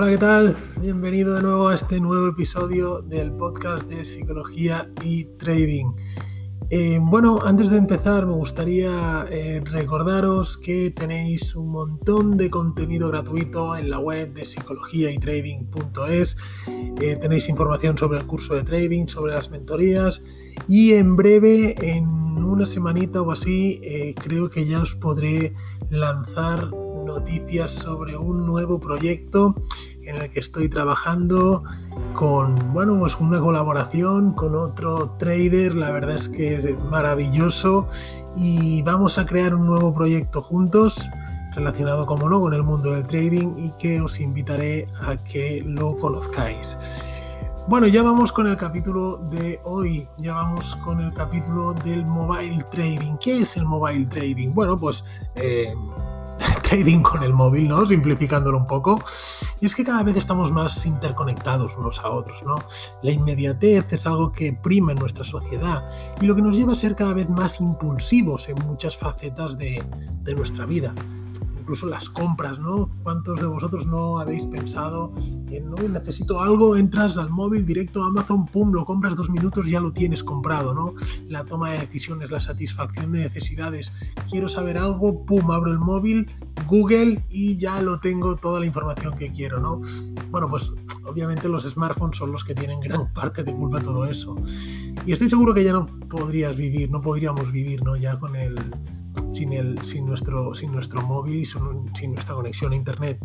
Hola, ¿qué tal? Bienvenido de nuevo a este nuevo episodio del podcast de psicología y trading. Eh, bueno, antes de empezar me gustaría eh, recordaros que tenéis un montón de contenido gratuito en la web de psicologiaytrading.es. Eh, tenéis información sobre el curso de trading, sobre las mentorías y en breve, en una semanita o así, creo que ya os podré lanzar noticias sobre un nuevo proyecto en el que estoy trabajando con, bueno, pues una colaboración con otro trader, la verdad es que es maravilloso y vamos a crear un nuevo proyecto juntos relacionado, como no, con el mundo del trading y que os invitaré a que lo conozcáis. Bueno, ya vamos con el capítulo de hoy, ya vamos con el capítulo del mobile trading. ¿Qué es el mobile trading? Bueno, pues eh, trading con el móvil, ¿no? Simplificándolo un poco. Y es que cada vez estamos más interconectados unos a otros, ¿no? La inmediatez es algo que prima en nuestra sociedad y lo que nos lleva a ser cada vez más impulsivos en muchas facetas de, de nuestra vida incluso las compras, ¿no? ¿Cuántos de vosotros no habéis pensado en, no, necesito algo, entras al móvil directo a Amazon, pum, lo compras dos minutos, ya lo tienes comprado, ¿no? La toma de decisiones, la satisfacción de necesidades. Quiero saber algo, pum, abro el móvil, Google y ya lo tengo toda la información que quiero, ¿no? Bueno, pues obviamente los smartphones son los que tienen gran parte de culpa todo eso. Y estoy seguro que ya no podrías vivir, no podríamos vivir, ¿no? Ya con el sin, nuestro, móvil y sin, nuestra conexión a Internet.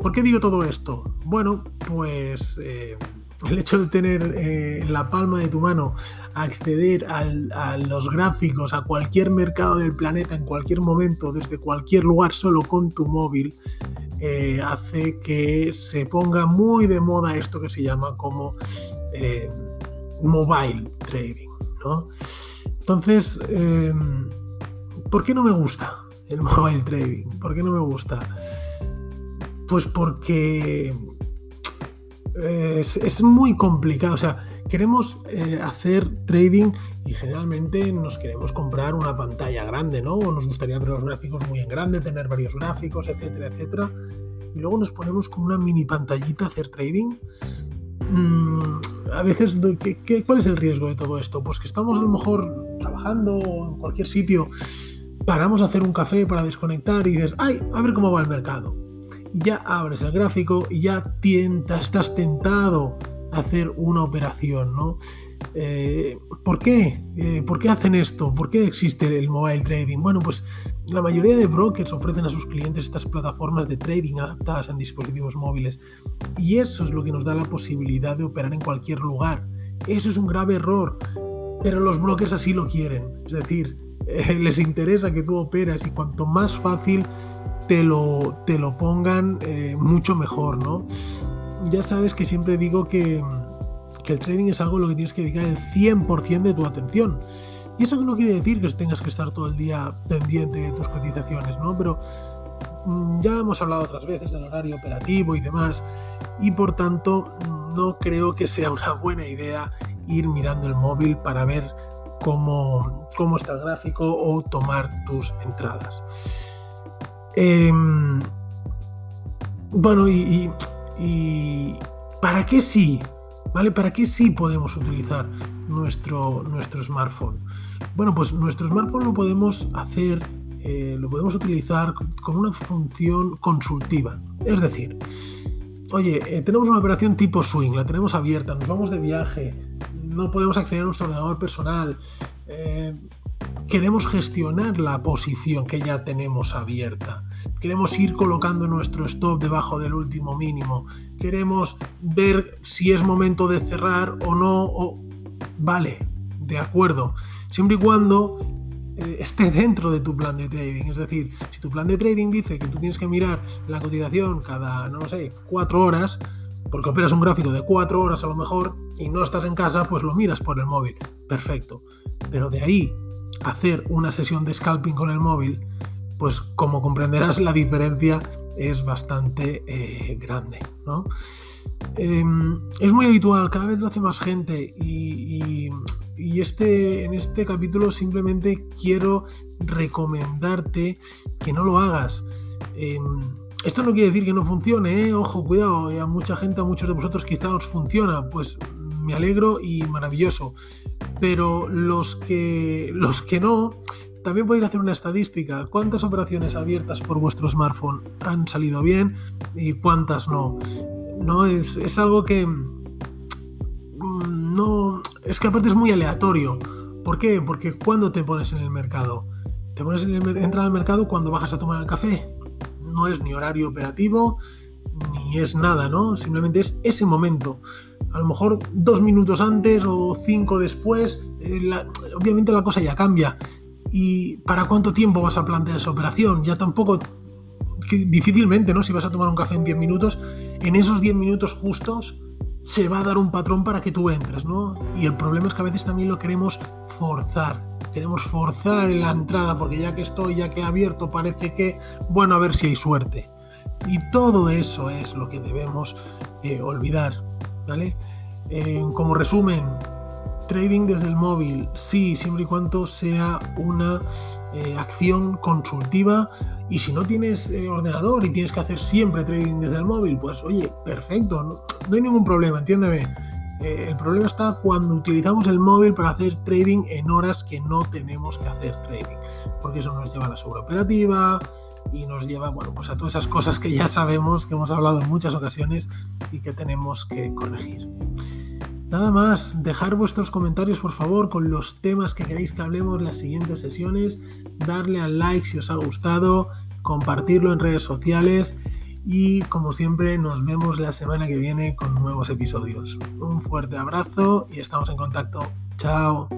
¿Por qué digo todo esto? Bueno, pues eh, el hecho de tener eh, la palma de tu mano acceder a los gráficos, a cualquier mercado del planeta en cualquier momento, desde cualquier lugar, solo con tu móvil, eh, hace que se ponga muy de moda esto que se llama como mobile trading. ¿no? Entonces, ¿Por qué no me gusta el mobile trading? ¿Por qué no me gusta? Pues porque es, muy complicado. O sea, queremos eh, hacer trading y generalmente nos queremos comprar una pantalla grande, ¿no? O nos gustaría ver los gráficos muy en grande, tener varios gráficos, etcétera, etcétera. Y luego nos ponemos con una mini pantallita a hacer trading. Mm, a veces, cuál es el riesgo de todo esto? Pues que estamos a lo mejor trabajando en cualquier sitio paramos a hacer un café para desconectar y dices, ay, a ver cómo va el mercado. Y ya abres el gráfico y ya estás tentado a hacer una operación, ¿no? Eh, ¿Por qué? Eh, ¿Por qué hacen esto? ¿Por qué existe el mobile trading? Bueno, pues la mayoría de brokers ofrecen a sus clientes estas plataformas de trading adaptadas en dispositivos móviles y eso es lo que nos da la posibilidad de operar en cualquier lugar. Eso es un grave error, pero los brokers así lo quieren. Es decir, les interesa que tú operas y cuanto más fácil te lo, te lo pongan, eh, mucho mejor, ¿no? Ya sabes que siempre digo que, el trading es algo a lo que tienes que dedicar el 100% de tu atención. Y eso no quiere decir que tengas que estar todo el día pendiente de tus cotizaciones, ¿no? Pero mm, ya hemos hablado otras veces del horario operativo y demás, y por tanto no creo que sea una buena idea ir mirando el móvil para ver cómo, cómo está el gráfico o tomar tus entradas. Em, bueno, y, ¿para qué sí? ¿Vale? ¿Para qué sí podemos utilizar nuestro, nuestro smartphone? Bueno, pues nuestro smartphone lo podemos hacer, eh, lo podemos utilizar con una función consultiva. Es decir, oye, eh, tenemos una operación tipo swing, la tenemos abierta, nos vamos de viaje, no podemos acceder a nuestro ordenador personal. Eh, queremos gestionar la posición que ya tenemos abierta. Queremos ir colocando nuestro stop debajo del último mínimo. Queremos ver si es momento de cerrar o no. Vale, de acuerdo. Siempre y cuando eh, esté dentro de tu plan de trading. Es decir, si tu plan de trading dice que tú tienes que mirar la cotización cada, no sé, cuatro horas, porque operas un gráfico de cuatro horas a lo mejor y no estás en casa, pues lo miras por el móvil. Perfecto. Pero de ahí hacer una sesión de scalping con el móvil, pues como comprenderás la diferencia es bastante eh, grande. ¿no? Em, es muy habitual, cada vez lo hace más gente y, este, en este capítulo simplemente quiero recomendarte que no lo hagas. Em, esto no quiere decir que no funcione, ¿eh? ojo, cuidado, a mucha gente, a muchos de vosotros quizá os funciona, pues me alegro y maravilloso. Pero los que, los que no, también podéis hacer una estadística. ¿Cuántas operaciones abiertas por vuestro smartphone han salido bien y cuántas no? No es, es algo que mm, no es que aparte es muy aleatorio. ¿Por qué? Porque cuando te pones en el mercado, te pones en el, al mercado cuando bajas a tomar el café. No es ni horario operativo ni es nada, ¿no? Simplemente es ese momento. A lo mejor dos minutos antes o cinco después, eh, obviamente la cosa ya cambia ¿Y para cuánto tiempo vas a plantear esa operación? Ya tampoco, difícilmente, ¿no? Si vas a tomar un café en 10 minutos, en esos 10 minutos justos se va a dar un patrón para que tú entres, ¿no? Y el problema es que a veces también lo queremos forzar. Queremos forzar la entrada porque ya que estoy, ya que he abierto, parece que, bueno, a ver si hay suerte. Y todo eso es lo que debemos eh, olvidar, ¿vale? Como resumen, Trading desde el móvil, sí, siempre y cuando sea una eh, acción consultiva. Y si no tienes eh, ordenador y tienes que hacer siempre trading desde el móvil, pues oye, perfecto, no, hay ningún problema, entiéndeme. Eh, el problema está cuando utilizamos el móvil para hacer trading en horas que no tenemos que hacer trading, porque eso nos lleva a la sobreoperativa y nos lleva, bueno, pues a todas esas cosas que ya sabemos, que hemos hablado en muchas ocasiones y que tenemos que corregir. Nada más, dejar vuestros comentarios por favor con los temas que queréis que hablemos en las siguientes sesiones, darle al like si os ha gustado, compartirlo en redes sociales y como siempre nos vemos la semana que viene con nuevos episodios. Un fuerte abrazo y estamos en contacto. Chao.